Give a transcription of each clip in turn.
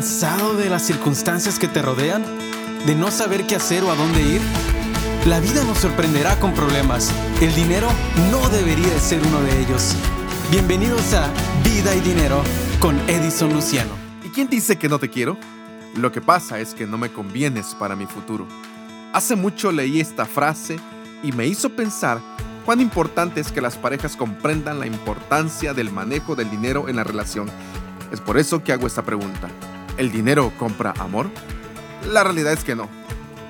¿Cansado de las circunstancias que te rodean? ¿De no saber qué hacer o a dónde ir? La vida nos sorprenderá con problemas. El dinero no debería de ser uno de ellos. Bienvenidos a Vida y Dinero con Edison Luciano. ¿Y quién dice que no te quiero? Lo que pasa es que no me convienes para mi futuro. Hace mucho leí esta frase y me hizo pensar cuán importante es que las parejas comprendan la importancia del manejo del dinero en la relación. Es por eso que hago esta pregunta. ¿El dinero compra amor? La realidad es que no,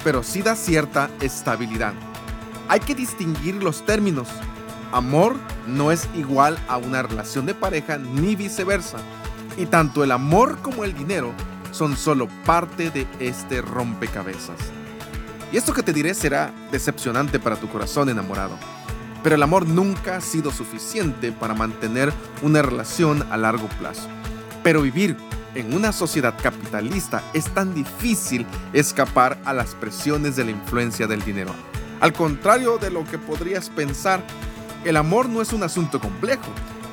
pero sí da cierta estabilidad. Hay que distinguir los términos. Amor no es igual a una relación de pareja ni viceversa. Y tanto el amor como el dinero son solo parte de este rompecabezas. Y esto que te diré será decepcionante para tu corazón enamorado. Pero el amor nunca ha sido suficiente para mantener una relación a largo plazo. Pero vivir en una sociedad capitalista es tan difícil escapar a las presiones de la influencia del dinero. Al contrario de lo que podrías pensar, el amor no es un asunto complejo,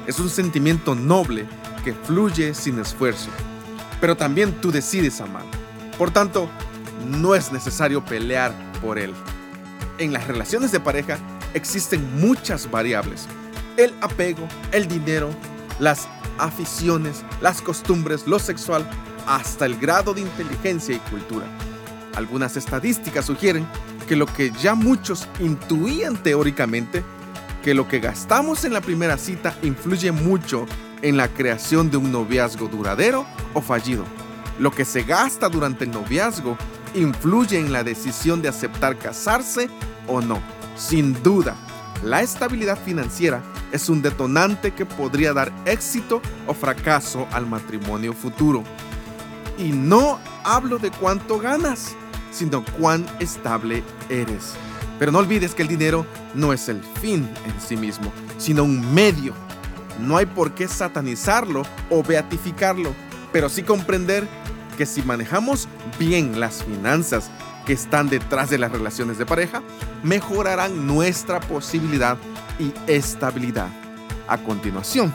es un sentimiento noble que fluye sin esfuerzo. Pero también tú decides amar. Por tanto, no es necesario pelear por él. En las relaciones de pareja existen muchas variables. El apego, el dinero, las aficiones, las costumbres, lo sexual, hasta el grado de inteligencia y cultura. Algunas estadísticas sugieren que lo que ya muchos intuían teóricamente, que lo que gastamos en la primera cita influye mucho en la creación de un noviazgo duradero o fallido. Lo que se gasta durante el noviazgo influye en la decisión de aceptar casarse o no. Sin duda, la estabilidad financiera es un detonante que podría dar éxito o fracaso al matrimonio futuro. Y no hablo de cuánto ganas, sino cuán estable eres. Pero no olvides que el dinero no es el fin en sí mismo, sino un medio. No hay por qué satanizarlo o beatificarlo, pero sí comprender que si manejamos bien las finanzas que están detrás de las relaciones de pareja, mejorarán nuestra posibilidad y estabilidad. A continuación,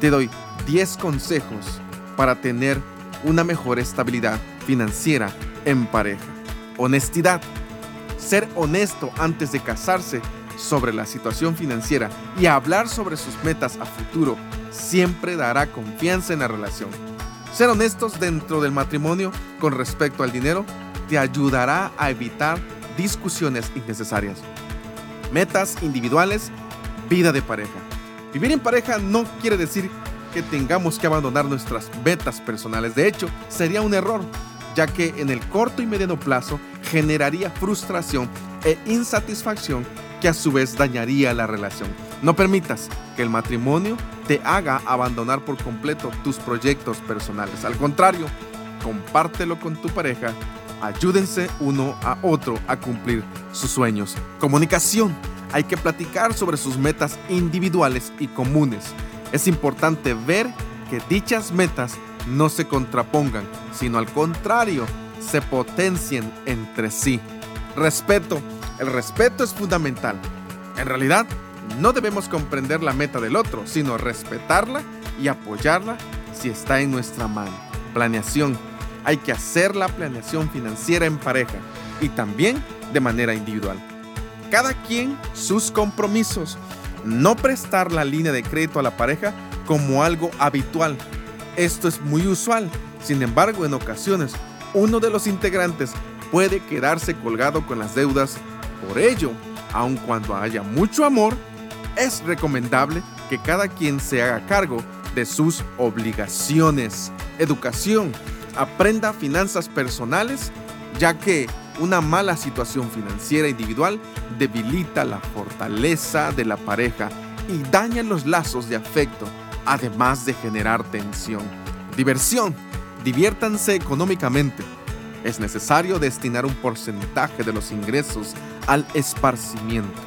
te doy 10 consejos para tener una mejor estabilidad financiera en pareja. Honestidad. Ser honesto antes de casarse sobre la situación financiera y hablar sobre sus metas a futuro siempre dará confianza en la relación. Ser honestos dentro del matrimonio con respecto al dinero te ayudará a evitar discusiones innecesarias. Metas individuales vida de pareja. Vivir en pareja no quiere decir que tengamos que abandonar nuestras metas personales. De hecho, sería un error, ya que en el corto y mediano plazo generaría frustración e insatisfacción que a su vez dañaría la relación. No permitas que el matrimonio te haga abandonar por completo tus proyectos personales. Al contrario, compártelo con tu pareja. Ayúdense uno a otro a cumplir sus sueños. Comunicación hay que platicar sobre sus metas individuales y comunes. Es importante ver que dichas metas no se contrapongan, sino al contrario, se potencien entre sí. Respeto. El respeto es fundamental. En realidad, no debemos comprender la meta del otro, sino respetarla y apoyarla si está en nuestra mano. Planeación. Hay que hacer la planeación financiera en pareja y también de manera individual cada quien sus compromisos. No prestar la línea de crédito a la pareja como algo habitual. Esto es muy usual. Sin embargo, en ocasiones, uno de los integrantes puede quedarse colgado con las deudas. Por ello, aun cuando haya mucho amor, es recomendable que cada quien se haga cargo de sus obligaciones. Educación. Aprenda finanzas personales, ya que una mala situación financiera individual debilita la fortaleza de la pareja y daña los lazos de afecto, además de generar tensión. Diversión. Diviértanse económicamente. Es necesario destinar un porcentaje de los ingresos al esparcimiento,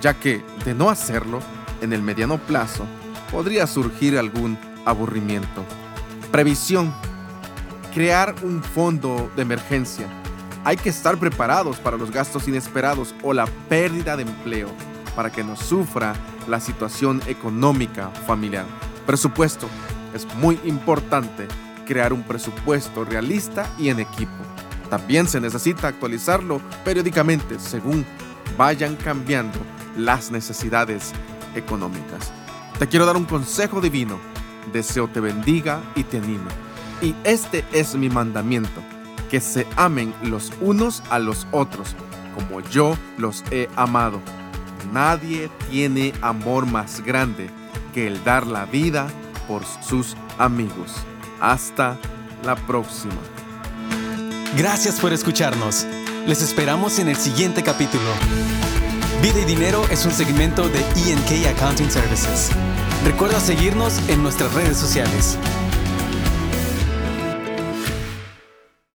ya que, de no hacerlo, en el mediano plazo podría surgir algún aburrimiento. Previsión. Crear un fondo de emergencia hay que estar preparados para los gastos inesperados o la pérdida de empleo para que no sufra la situación económica familiar. Presupuesto. Es muy importante crear un presupuesto realista y en equipo. También se necesita actualizarlo periódicamente según vayan cambiando las necesidades económicas. Te quiero dar un consejo divino. Deseo te bendiga y te anime. Y este es mi mandamiento, que se amen los unos a los otros, como yo los he amado. Nadie tiene amor más grande que el dar la vida por sus amigos. Hasta la próxima. Gracias por escucharnos. Les esperamos en el siguiente capítulo. Vida y Dinero es un segmento de ENK Accounting Services. Recuerda seguirnos en nuestras redes sociales.